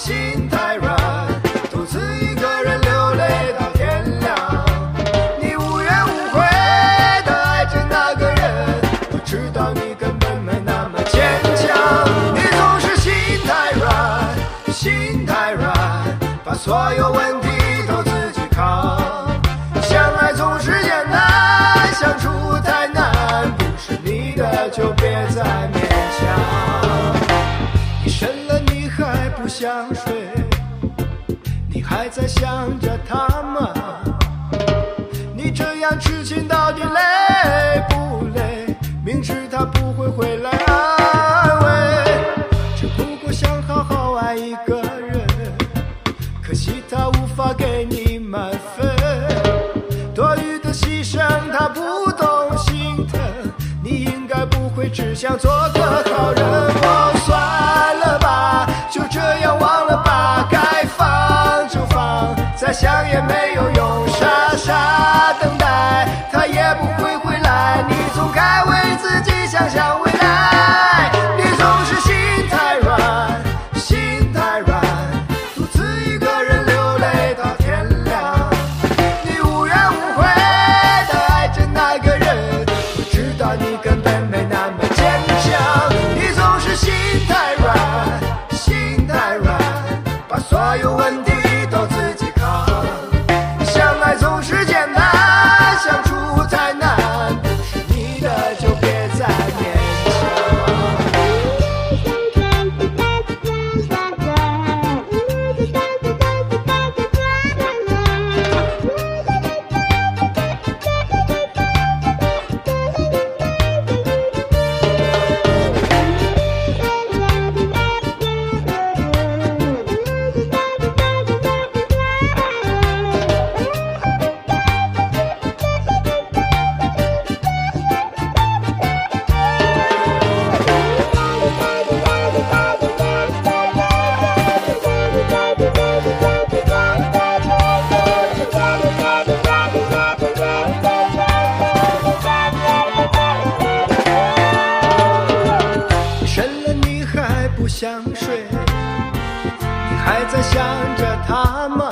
心太软，独自一个人流泪到天亮。你无怨无悔的爱着那个人，我知道你根本没那么坚强。你总是心太软，心太软，把所有问题都自己扛。相爱总是艰难，相处太难，不是你的就别再。香水，你还在想着他吗？你这样痴情到底累不累？明知他不会回来安慰，只不过想好好爱一个人。可惜他无法给你满分，多余的牺牲他不懂心疼，你应该不会只想做个好人。自香水你还在想着他吗？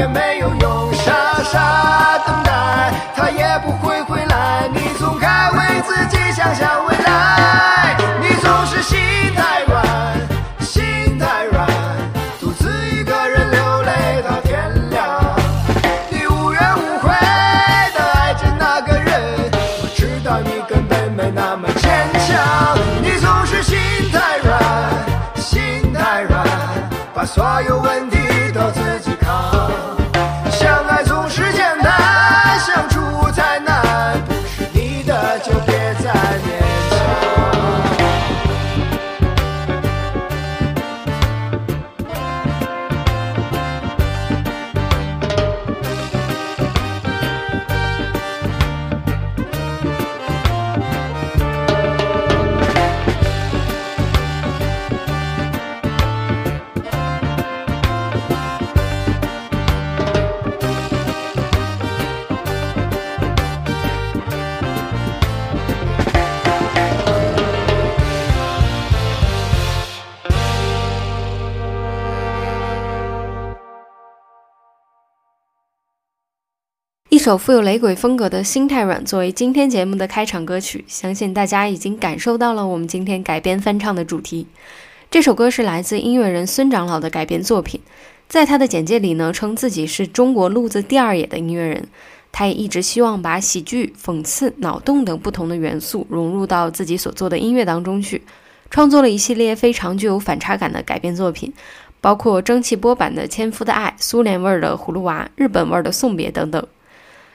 也没有用，傻傻等待，他也不会回来。你总该为自己想想未来。你总是心太软，心太软，独自一个人流泪到天亮。你无怨无悔的爱着那个人，我知道你根本没那么坚强。你总是心太软，心太软，把所有首富有雷鬼风格的《心太软》作为今天节目的开场歌曲，相信大家已经感受到了我们今天改编翻唱的主题。这首歌是来自音乐人孙长老的改编作品，在他的简介里呢，称自己是中国路子第二野的音乐人。他也一直希望把喜剧、讽刺、脑洞等不同的元素融入到自己所做的音乐当中去，创作了一系列非常具有反差感的改编作品，包括蒸汽波版的《千夫的爱》、苏联味儿的《葫芦娃》、日本味儿的《送别》等等。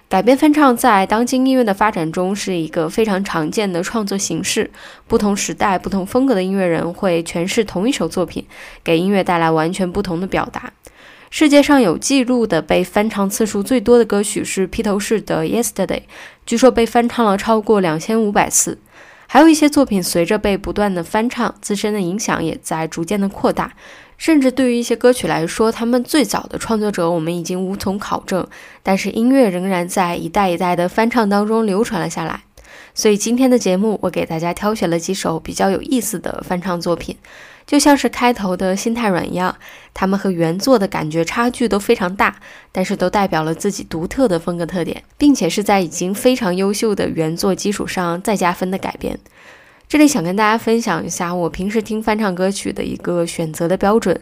改编翻唱在当今音乐的发展中是一个非常常见的创作形式。不同时代、不同风格的音乐人会诠释同一首作品，给音乐带来完全不同的表达。世界上有记录的被翻唱次数最多的歌曲是披头士的《Yesterday》，据说被翻唱了超过两千五百次。还有一些作品随着被不断的翻唱，自身的影响也在逐渐的扩大。甚至对于一些歌曲来说，他们最早的创作者我们已经无从考证，但是音乐仍然在一代一代的翻唱当中流传了下来。所以今天的节目，我给大家挑选了几首比较有意思的翻唱作品，就像是开头的心太软一样，他们和原作的感觉差距都非常大，但是都代表了自己独特的风格特点，并且是在已经非常优秀的原作基础上再加分的改编。这里想跟大家分享一下我平时听翻唱歌曲的一个选择的标准，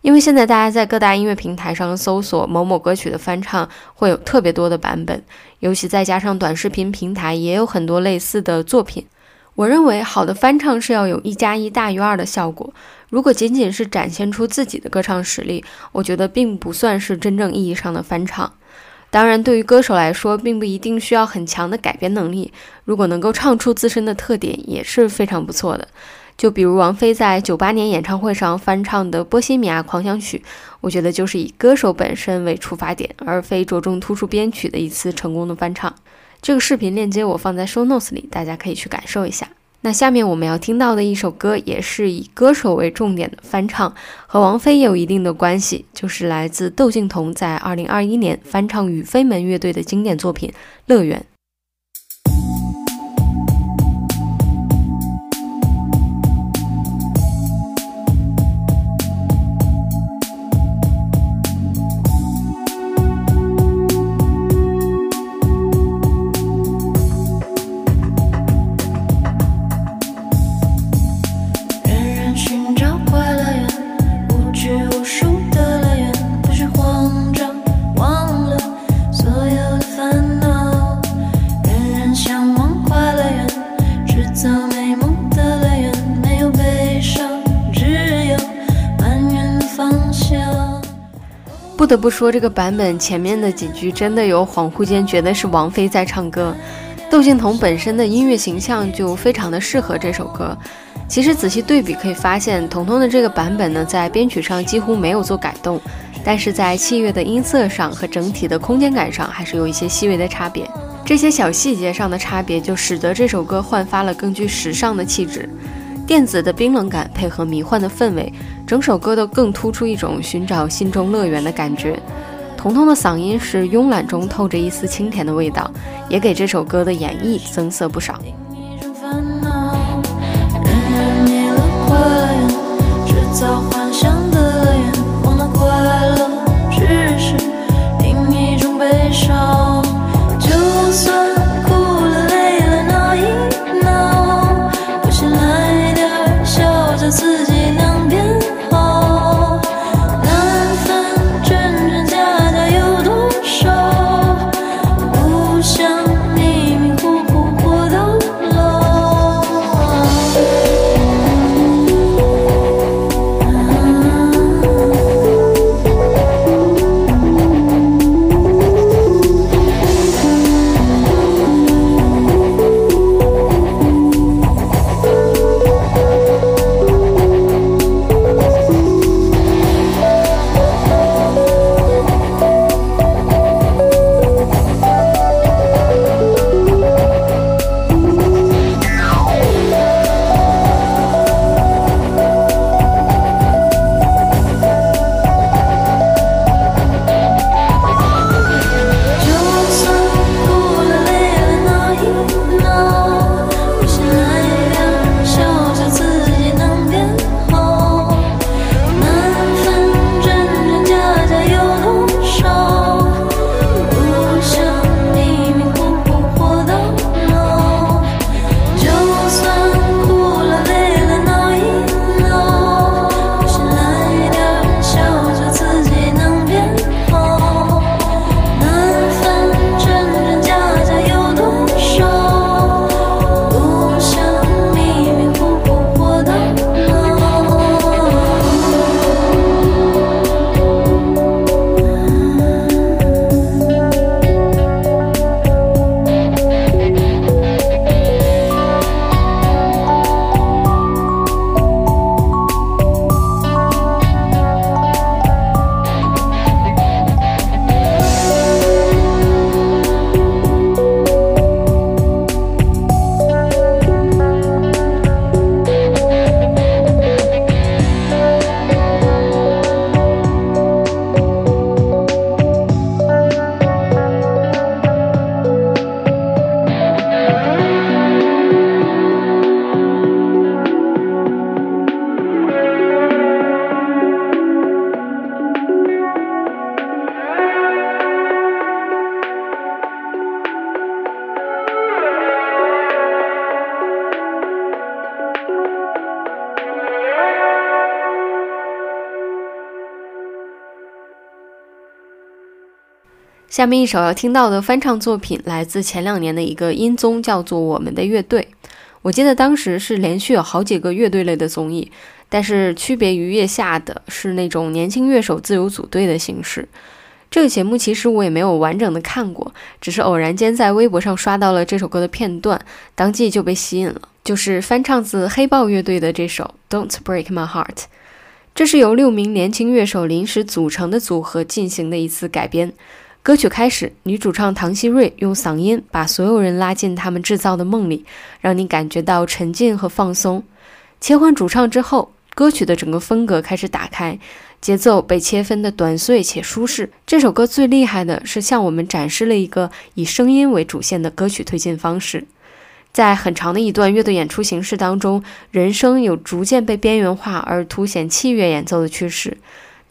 因为现在大家在各大音乐平台上搜索某某歌曲的翻唱，会有特别多的版本，尤其再加上短视频平台也有很多类似的作品。我认为好的翻唱是要有一加一大于二的效果，如果仅仅是展现出自己的歌唱实力，我觉得并不算是真正意义上的翻唱。当然，对于歌手来说，并不一定需要很强的改编能力。如果能够唱出自身的特点，也是非常不错的。就比如王菲在九八年演唱会上翻唱的《波西米亚狂想曲》，我觉得就是以歌手本身为出发点，而非着重突出编曲的一次成功的翻唱。这个视频链接我放在 show notes 里，大家可以去感受一下。那下面我们要听到的一首歌，也是以歌手为重点的翻唱，和王菲有一定的关系，就是来自窦靖童在二零二一年翻唱与飞门乐队的经典作品《乐园》。不得不说，这个版本前面的几句真的有恍惚间觉得是王菲在唱歌。窦靖童本身的音乐形象就非常的适合这首歌。其实仔细对比可以发现，童童的这个版本呢，在编曲上几乎没有做改动，但是在器乐的音色上和整体的空间感上还是有一些细微的差别。这些小细节上的差别，就使得这首歌焕发了更具时尚的气质。电子的冰冷感配合迷幻的氛围，整首歌都更突出一种寻找心中乐园的感觉。彤彤的嗓音是慵懒中透着一丝清甜的味道，也给这首歌的演绎增色不少。就算。下面一首要听到的翻唱作品来自前两年的一个音综，叫做《我们的乐队》。我记得当时是连续有好几个乐队类的综艺，但是区别于月下的是那种年轻乐手自由组队的形式。这个节目其实我也没有完整的看过，只是偶然间在微博上刷到了这首歌的片段，当即就被吸引了。就是翻唱自黑豹乐队的这首《Don't Break My Heart》。这是由六名年轻乐手临时组成的组合进行的一次改编。歌曲开始，女主唱唐希瑞用嗓音把所有人拉进他们制造的梦里，让你感觉到沉浸和放松。切换主唱之后，歌曲的整个风格开始打开，节奏被切分的短碎且舒适。这首歌最厉害的是向我们展示了一个以声音为主线的歌曲推进方式。在很长的一段乐队演出形式当中，人声有逐渐被边缘化而凸显器乐演奏的趋势。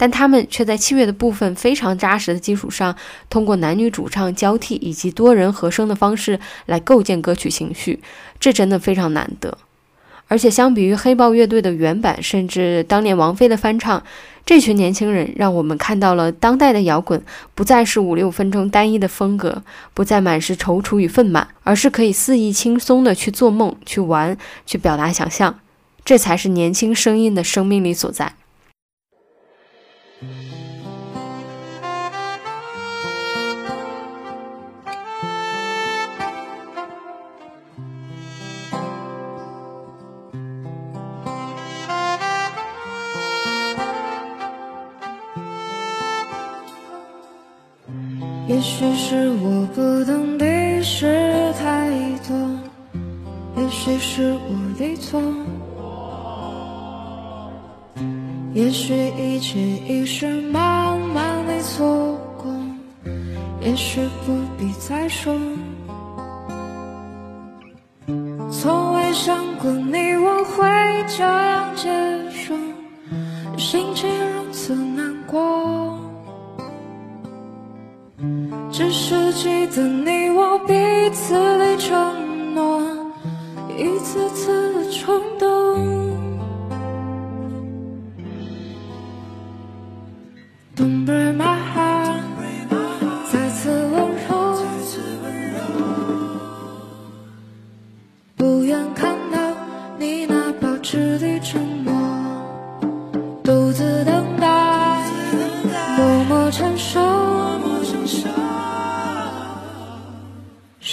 但他们却在器乐的部分非常扎实的基础上，通过男女主唱交替以及多人和声的方式来构建歌曲情绪，这真的非常难得。而且相比于黑豹乐队的原版，甚至当年王菲的翻唱，这群年轻人让我们看到了当代的摇滚不再是五六分钟单一的风格，不再满是踌躇与愤满，而是可以肆意轻松的去做梦、去玩、去表达想象，这才是年轻声音的生命力所在。也许是我不懂的事太多，也许是我的错，也许一切已是慢慢的错过，也许不必再说。从未想过你我会这样结束，心情如此难过。只是记得你我彼此的承诺，一次次的冲动。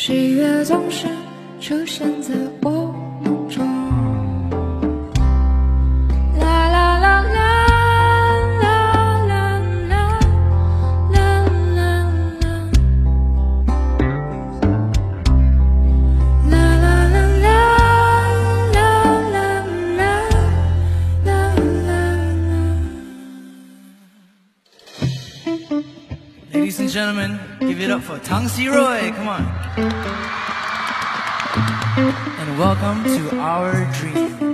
喜悦总是出现在我梦中。Give it up for Tang Si Roy. Come on. And welcome to our dream.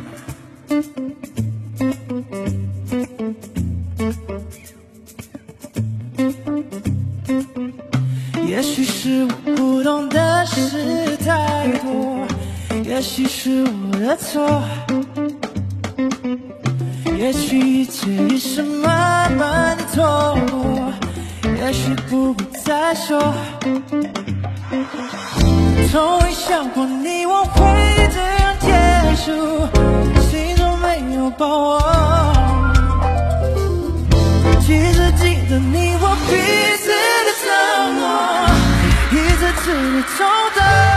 从未想过你我会这样结束，心中没有把握。其实记得你我彼此的承诺，一次次的冲动。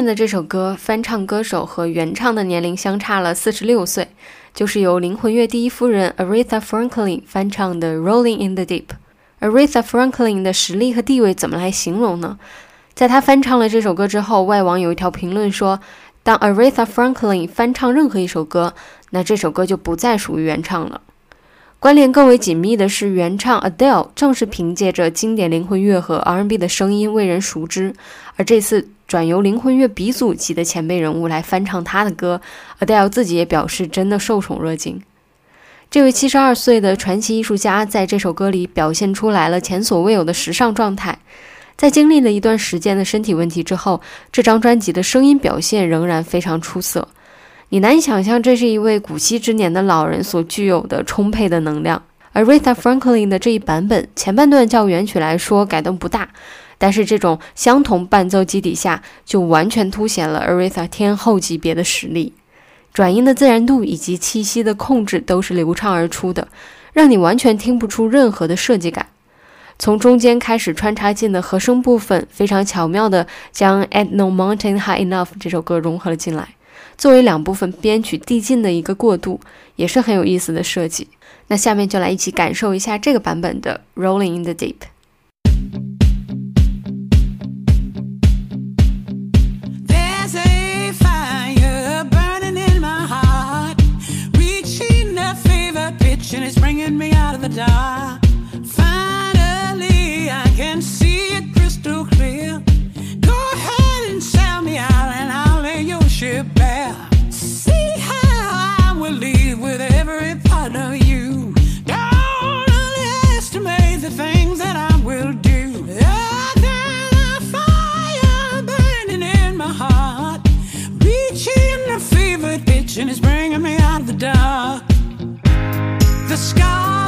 面的这首歌，翻唱歌手和原唱的年龄相差了四十六岁，就是由灵魂乐第一夫人 Aretha Franklin 翻唱的《Rolling in the Deep》。Aretha Franklin 的实力和地位怎么来形容呢？在她翻唱了这首歌之后，外网有一条评论说，当 Aretha Franklin 翻唱任何一首歌，那这首歌就不再属于原唱了。关联更为紧密的是，原唱 Adele 正是凭借着经典灵魂乐和 R&B 的声音为人熟知，而这次转由灵魂乐鼻祖级的前辈人物来翻唱她的歌，Adele 自己也表示真的受宠若惊。这位七十二岁的传奇艺术家在这首歌里表现出来了前所未有的时尚状态。在经历了一段时间的身体问题之后，这张专辑的声音表现仍然非常出色。你难以想象，这是一位古稀之年的老人所具有的充沛的能量。Aretha Franklin 的这一版本，前半段较原曲来说改动不大，但是这种相同伴奏基底下，就完全凸显了 Aretha 天后级别的实力。转音的自然度以及气息的控制都是流畅而出的，让你完全听不出任何的设计感。从中间开始穿插进的和声部分，非常巧妙地将《At No Mountain High Enough》这首歌融合了进来，作为两部分编曲递进的一个过渡，也是很有意思的设计。那下面就来一起感受一下这个版本的《Rolling in the Deep》。And it's bringing me out of the dark. And it's bringing me out of the dark. The scars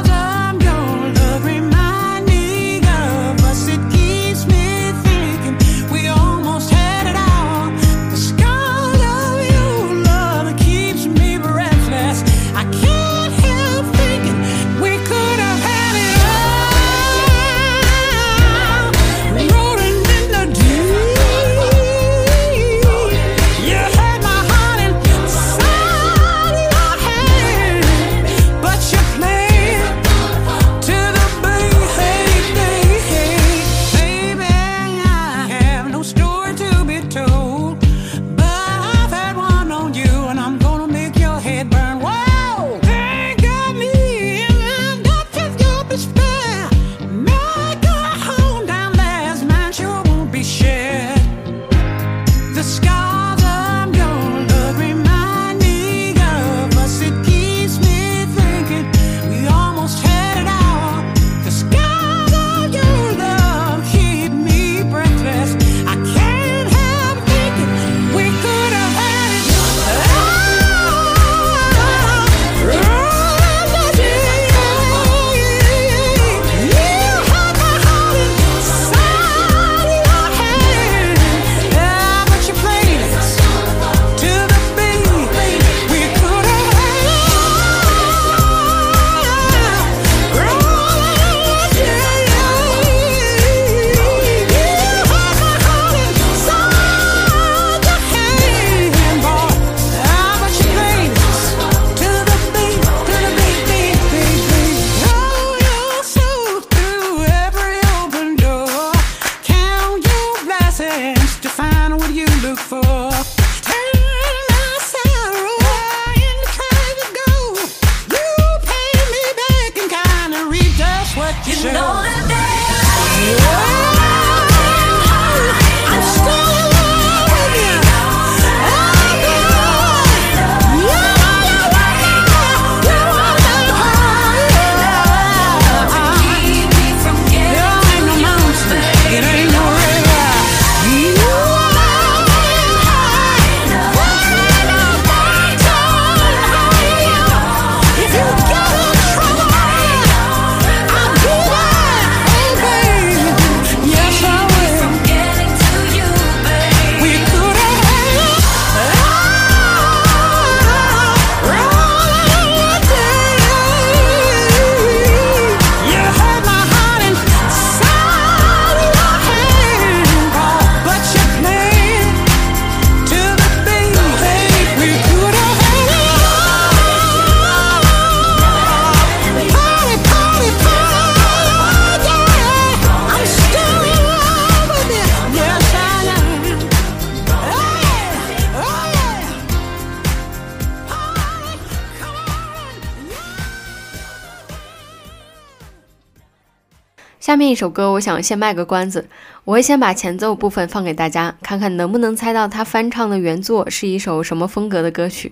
下面一首歌，我想先卖个关子，我会先把前奏部分放给大家，看看能不能猜到他翻唱的原作是一首什么风格的歌曲。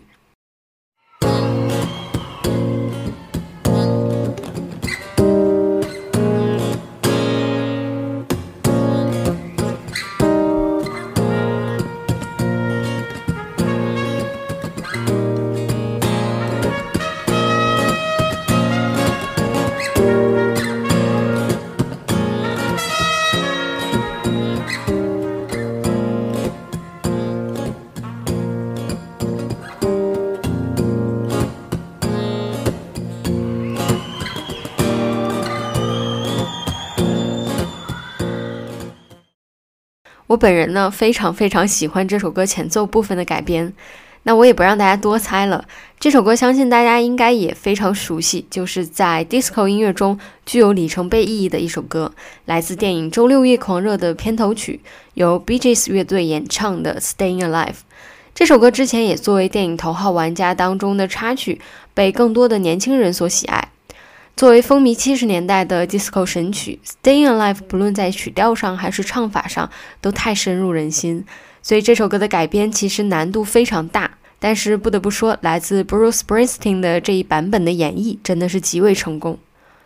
本人呢非常非常喜欢这首歌前奏部分的改编，那我也不让大家多猜了。这首歌相信大家应该也非常熟悉，就是在 disco 音乐中具有里程碑意义的一首歌，来自电影《周六夜狂热》的片头曲，由 Bee Gees 乐队演唱的《Staying Alive》。这首歌之前也作为电影《头号玩家》当中的插曲，被更多的年轻人所喜爱。作为风靡七十年代的 disco 神曲，《Stayin' Alive》不论在曲调上还是唱法上都太深入人心，所以这首歌的改编其实难度非常大。但是不得不说，来自 Bruce Springsteen 的这一版本的演绎真的是极为成功。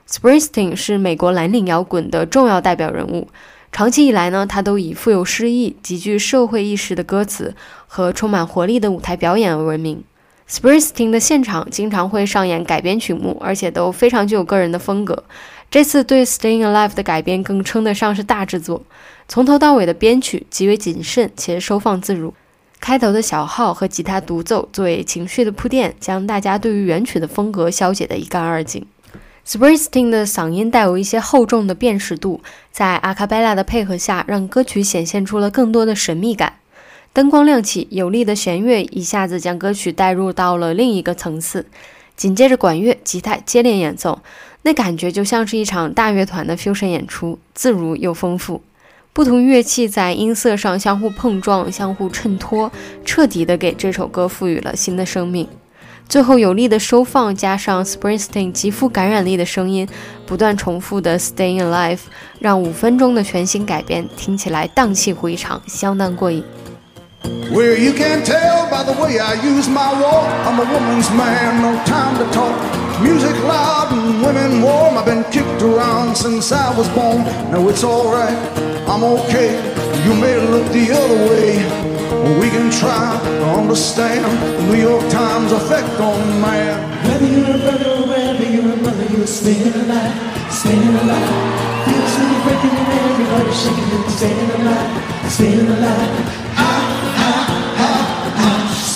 Springsteen 是美国蓝领摇滚的重要代表人物，长期以来呢，他都以富有诗意、极具社会意识的歌词和充满活力的舞台表演而闻名。Springsteen 的现场经常会上演改编曲目，而且都非常具有个人的风格。这次对《Staying Alive》的改编更称得上是大制作，从头到尾的编曲极为谨慎且收放自如。开头的小号和吉他独奏作为情绪的铺垫，将大家对于原曲的风格消解得一干二净。Springsteen 的嗓音带有一些厚重的辨识度，在阿卡贝拉的配合下，让歌曲显现出了更多的神秘感。灯光亮起，有力的弦乐一下子将歌曲带入到了另一个层次。紧接着，管乐、吉他接连演奏，那感觉就像是一场大乐团的 fusion 演出，自如又丰富。不同乐器在音色上相互碰撞、相互衬托，彻底的给这首歌赋予了新的生命。最后有力的收放，加上 Springsteen 极富感染力的声音，不断重复的 Staying Alive，让五分钟的全新改编听起来荡气回肠，相当过瘾。Well, you can tell by the way I use my walk. I'm a woman's man, no time to talk. Music loud and women warm. I've been kicked around since I was born. No, it's alright, I'm okay. You may look the other way. We can try to understand the New York Times effect on man. Whether you're a brother or wherever you're a mother, you're staying alive, staying alive. Feel something breaking and everybody shaking and staying alive, staying alive.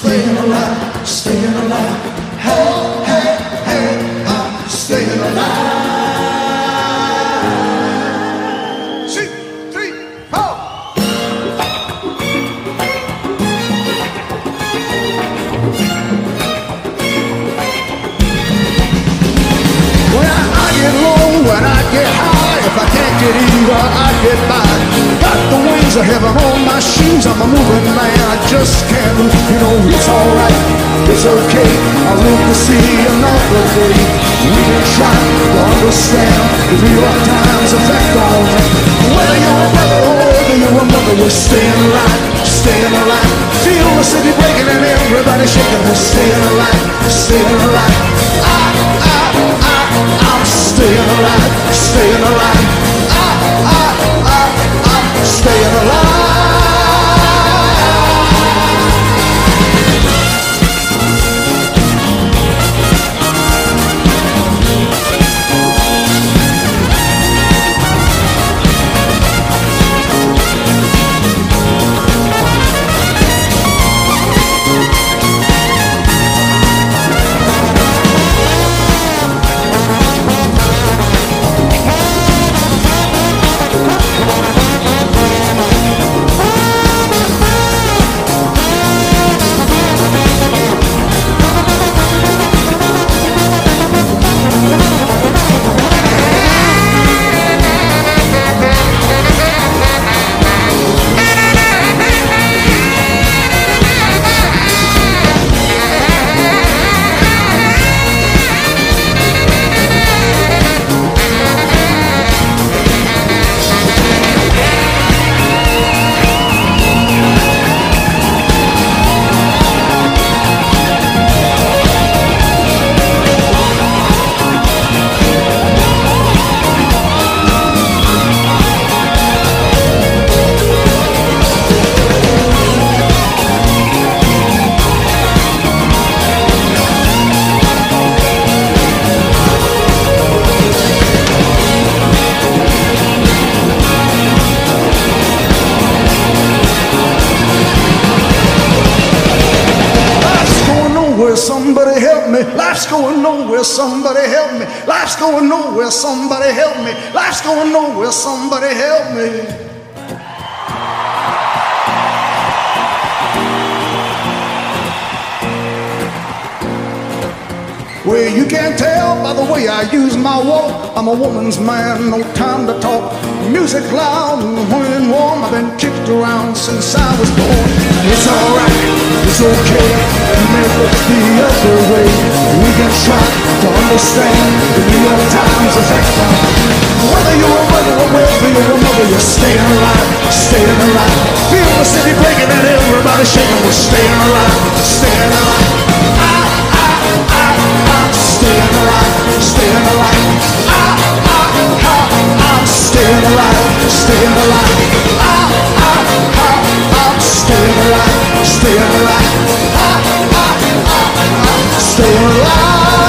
Staying alive, staying alive. Hey, hey, hey, I'm staying alive. Two, three, four. When I get low, when I get high, I can't get even, I get by. Got the wings of heaven on my shoes. I'm a moving man. I just can't move. You know it's alright. It's okay. I'll live to see another day. We can try to understand the York Times effect on me. Whether you're a brother or whether you're a mother, we're staying alive, staying alive. Feel the city breaking and everybody shaking. We're staying alive, staying alive. Well, you can't tell by the way I use my walk. I'm a woman's man, no time to talk. Music loud and when warm. I've been kicked around since I was born. It's alright, it's okay. Look the other way. We can try to understand the New York Times effect whether you're a mother or whether you're a mother. You're staying alive, staying alive. Feel the city breaking and everybody shaking. We're staying alive, staying alive. I, staying alive, staying alive. Staying alive,